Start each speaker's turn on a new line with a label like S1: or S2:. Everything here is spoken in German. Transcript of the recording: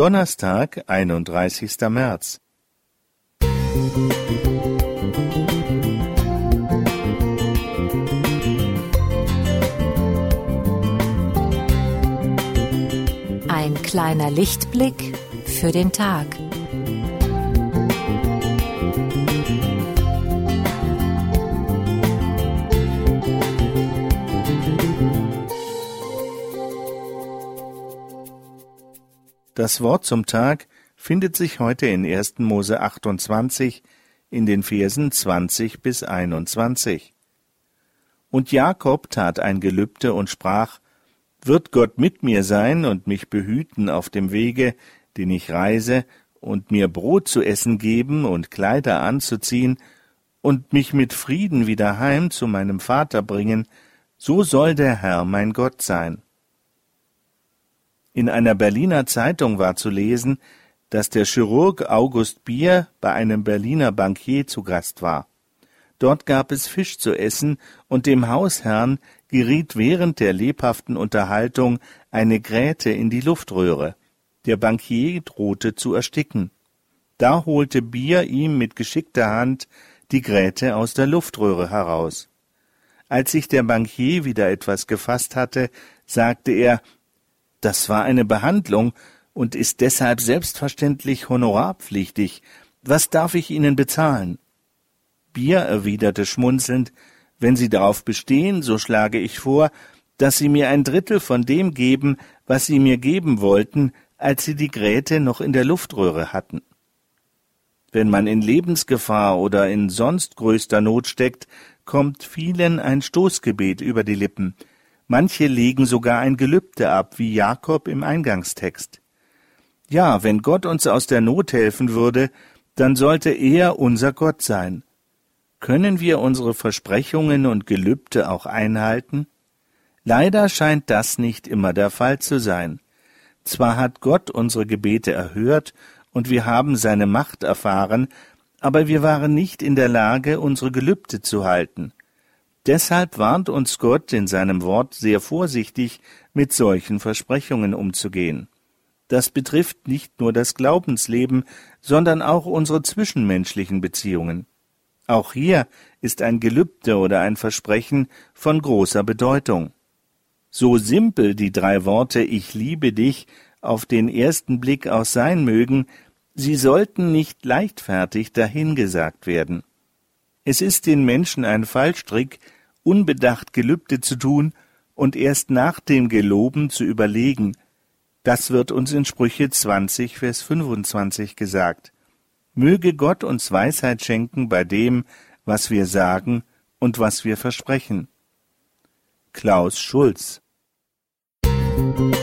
S1: Donnerstag, 31. März.
S2: Ein kleiner Lichtblick für den Tag.
S1: Das Wort zum Tag findet sich heute in 1. Mose 28 in den Versen 20 bis 21. Und Jakob tat ein Gelübde und sprach, Wird Gott mit mir sein und mich behüten auf dem Wege, den ich reise, und mir Brot zu essen geben und Kleider anzuziehen, und mich mit Frieden wieder heim zu meinem Vater bringen, so soll der Herr mein Gott sein. In einer Berliner Zeitung war zu lesen, dass der Chirurg August Bier bei einem Berliner Bankier zu Gast war. Dort gab es Fisch zu essen, und dem Hausherrn geriet während der lebhaften Unterhaltung eine Gräte in die Luftröhre. Der Bankier drohte zu ersticken. Da holte Bier ihm mit geschickter Hand die Gräte aus der Luftröhre heraus. Als sich der Bankier wieder etwas gefasst hatte, sagte er, das war eine Behandlung und ist deshalb selbstverständlich honorarpflichtig. Was darf ich Ihnen bezahlen? Bier erwiderte schmunzelnd, wenn Sie darauf bestehen, so schlage ich vor, dass Sie mir ein Drittel von dem geben, was Sie mir geben wollten, als Sie die Gräte noch in der Luftröhre hatten. Wenn man in Lebensgefahr oder in sonst größter Not steckt, kommt vielen ein Stoßgebet über die Lippen, Manche legen sogar ein Gelübde ab, wie Jakob im Eingangstext. Ja, wenn Gott uns aus der Not helfen würde, dann sollte er unser Gott sein. Können wir unsere Versprechungen und Gelübde auch einhalten? Leider scheint das nicht immer der Fall zu sein. Zwar hat Gott unsere Gebete erhört und wir haben seine Macht erfahren, aber wir waren nicht in der Lage, unsere Gelübde zu halten. Deshalb warnt uns Gott in seinem Wort sehr vorsichtig, mit solchen Versprechungen umzugehen. Das betrifft nicht nur das Glaubensleben, sondern auch unsere zwischenmenschlichen Beziehungen. Auch hier ist ein Gelübde oder ein Versprechen von großer Bedeutung. So simpel die drei Worte Ich liebe dich auf den ersten Blick auch sein mögen, sie sollten nicht leichtfertig dahingesagt werden. Es ist den Menschen ein Fallstrick, unbedacht Gelübde zu tun und erst nach dem Geloben zu überlegen. Das wird uns in Sprüche 20, Vers 25 gesagt. Möge Gott uns Weisheit schenken bei dem, was wir sagen und was wir versprechen. Klaus Schulz Musik